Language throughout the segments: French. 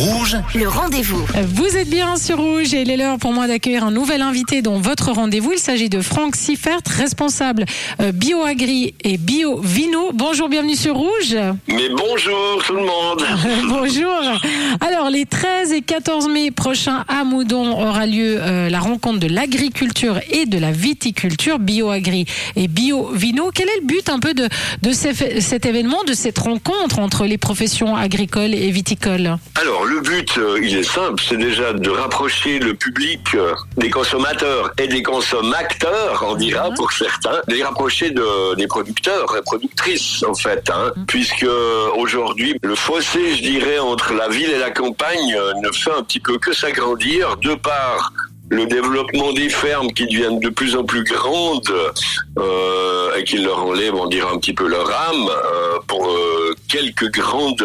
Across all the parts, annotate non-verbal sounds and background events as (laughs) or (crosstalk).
Rouge, Le rendez-vous. Vous êtes bien sur Rouge et il est l'heure pour moi d'accueillir un nouvel invité dans votre rendez-vous. Il s'agit de Franck Siffert, responsable euh, BioAgri et BioVino. Bonjour, bienvenue sur Rouge. Mais bonjour tout le monde. (laughs) Bonjour. Alors, les 13 et 14 mai prochains à Moudon aura lieu euh, la rencontre de l'agriculture et de la viticulture, BioAgri et BioVino. Quel est le but un peu de, de ces- cet événement, de cette rencontre entre les professions agricoles et viticoles? Alors le but, euh, il est simple, c'est déjà de rapprocher le public euh, des consommateurs et des consommateurs, on dira pour certains, de les rapprocher de, des producteurs et productrices en fait, hein, puisque euh, aujourd'hui le fossé, je dirais, entre la ville et la campagne euh, ne fait un petit peu que s'agrandir. De par le développement des fermes qui deviennent de plus en plus grandes euh, et qui leur enlèvent, on dirait un petit peu leur âme euh, pour euh, quelques grandes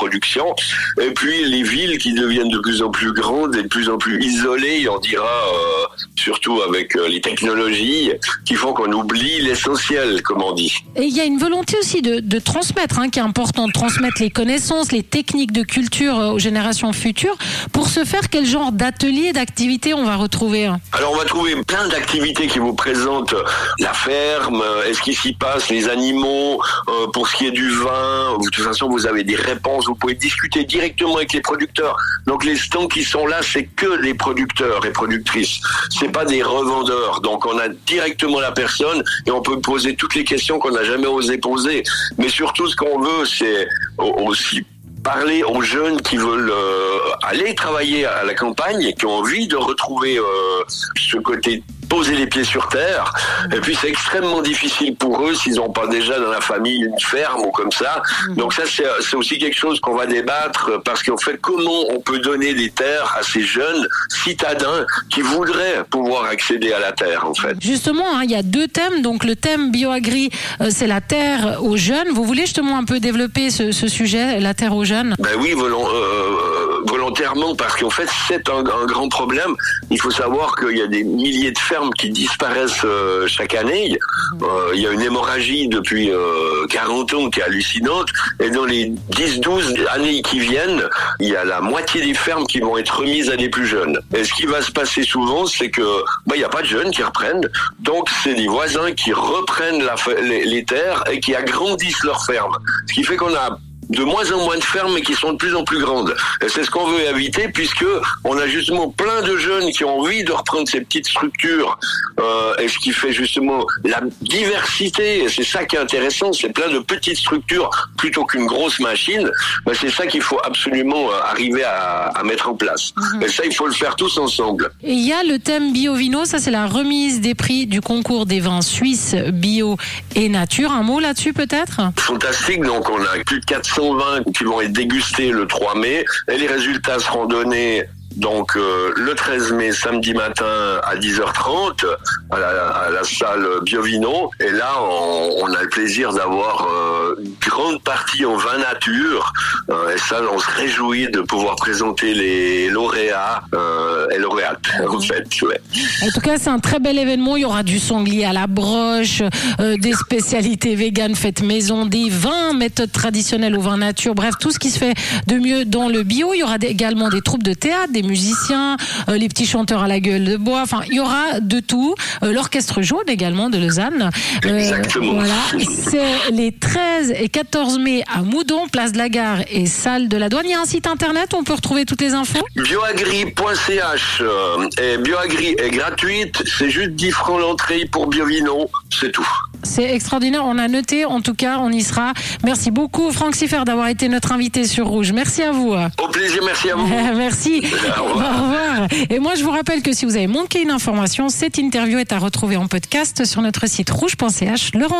productions. Et puis les villes qui deviennent de plus en plus grandes et de plus en plus isolées, on dira euh, surtout avec euh, les technologies qui font qu'on oublie l'essentiel, comme on dit. Et il y a une volonté aussi de, de transmettre, hein, qui est important, de transmettre les connaissances, les techniques de culture euh, aux générations futures. Pour ce faire, quel genre d'ateliers, d'activités on va retrouver hein? Alors on va trouver plein d'activités qui vous présentent la ferme, euh, est-ce qu'il s'y passe, les animaux, euh, pour ce qui est du vin, de toute façon vous avez des réponses, vous pouvez discuter directement avec les producteurs. Donc les stands qui sont là, c'est que des producteurs et productrices, c'est pas des revendeurs. Donc on a directement la personne et on peut poser toutes les questions qu'on n'a jamais osé poser. Mais surtout ce qu'on veut, c'est au- aussi parler aux jeunes qui veulent euh, aller travailler à la campagne et qui ont envie de retrouver euh, ce côté poser les pieds sur terre. Et puis c'est extrêmement difficile pour eux s'ils n'ont pas déjà dans la famille une ferme ou comme ça. Donc ça c'est aussi quelque chose qu'on va débattre parce qu'en fait comment on peut donner des terres à ces jeunes citadins qui voudraient pouvoir accéder à la terre en fait. Justement, hein, il y a deux thèmes. Donc le thème bioagri, euh, c'est la terre aux jeunes. Vous voulez justement un peu développer ce, ce sujet, la terre aux jeunes? Ben oui, volon- euh, volontairement, parce qu'en fait, c'est un, un grand problème. Il faut savoir qu'il y a des milliers de fermes qui disparaissent euh, chaque année. Euh, il y a une hémorragie depuis euh, 40 ans qui est hallucinante. Et dans les 10-12 années qui viennent, il y a la moitié des fermes qui vont être remises à des plus jeunes. Et ce qui va se passer souvent, c'est que ben, il n'y a pas de jeunes qui reprennent. Donc, c'est des voisins qui reprennent la, les, les terres et qui agrandissent leurs fermes. Ce qui fait qu'on a de moins en moins de fermes mais qui sont de plus en plus grandes. Et c'est ce qu'on veut éviter puisque on a justement plein de jeunes qui ont envie de reprendre ces petites structures euh, et ce qui fait justement la diversité. Et c'est ça qui est intéressant, c'est plein de petites structures plutôt qu'une grosse machine. Ben, c'est ça qu'il faut absolument euh, arriver à, à mettre en place. Et ça, il faut le faire tous ensemble. Et il y a le thème bio-vino, ça c'est la remise des prix du concours des vins suisses bio et nature. Un mot là-dessus peut-être? Fantastique. Donc, on a plus de 420 qui vont être dégustés le 3 mai. Et les résultats seront donnés donc euh, le 13 mai, samedi matin à 10h30 à la, salle Biovino. Et là, on, a le plaisir d'avoir euh, grande partie en vin nature. Euh, et ça, on se réjouit de pouvoir présenter les lauréats euh, et lauréates, en fait. Ouais. En tout cas, c'est un très bel événement. Il y aura du sanglier à la broche, euh, des spécialités véganes faites maison, des vins, méthodes traditionnelles au vin nature. Bref, tout ce qui se fait de mieux dans le bio. Il y aura également des troupes de théâtre, des musiciens, euh, les petits chanteurs à la gueule de bois. Enfin, il y aura de tout. Euh, L'orchestre jaune également de Lausanne. Exactement. Voilà. C'est les 13 et 14 mai à Moudon, place de la gare et salle de la douane. Il y a un site internet où on peut retrouver toutes les infos. Bioagri.ch euh, et Bioagri est gratuite, c'est juste 10 francs l'entrée pour Biovino, c'est tout. C'est extraordinaire. On a noté, en tout cas, on y sera. Merci beaucoup, Franck Siffer, d'avoir été notre invité sur Rouge. Merci à vous. Au plaisir, merci à vous. (laughs) Merci. Au Au revoir. revoir. Et moi, je vous rappelle que si vous avez manqué une information, cette interview est à retrouver en podcast sur notre site rouge.ch. Le rendez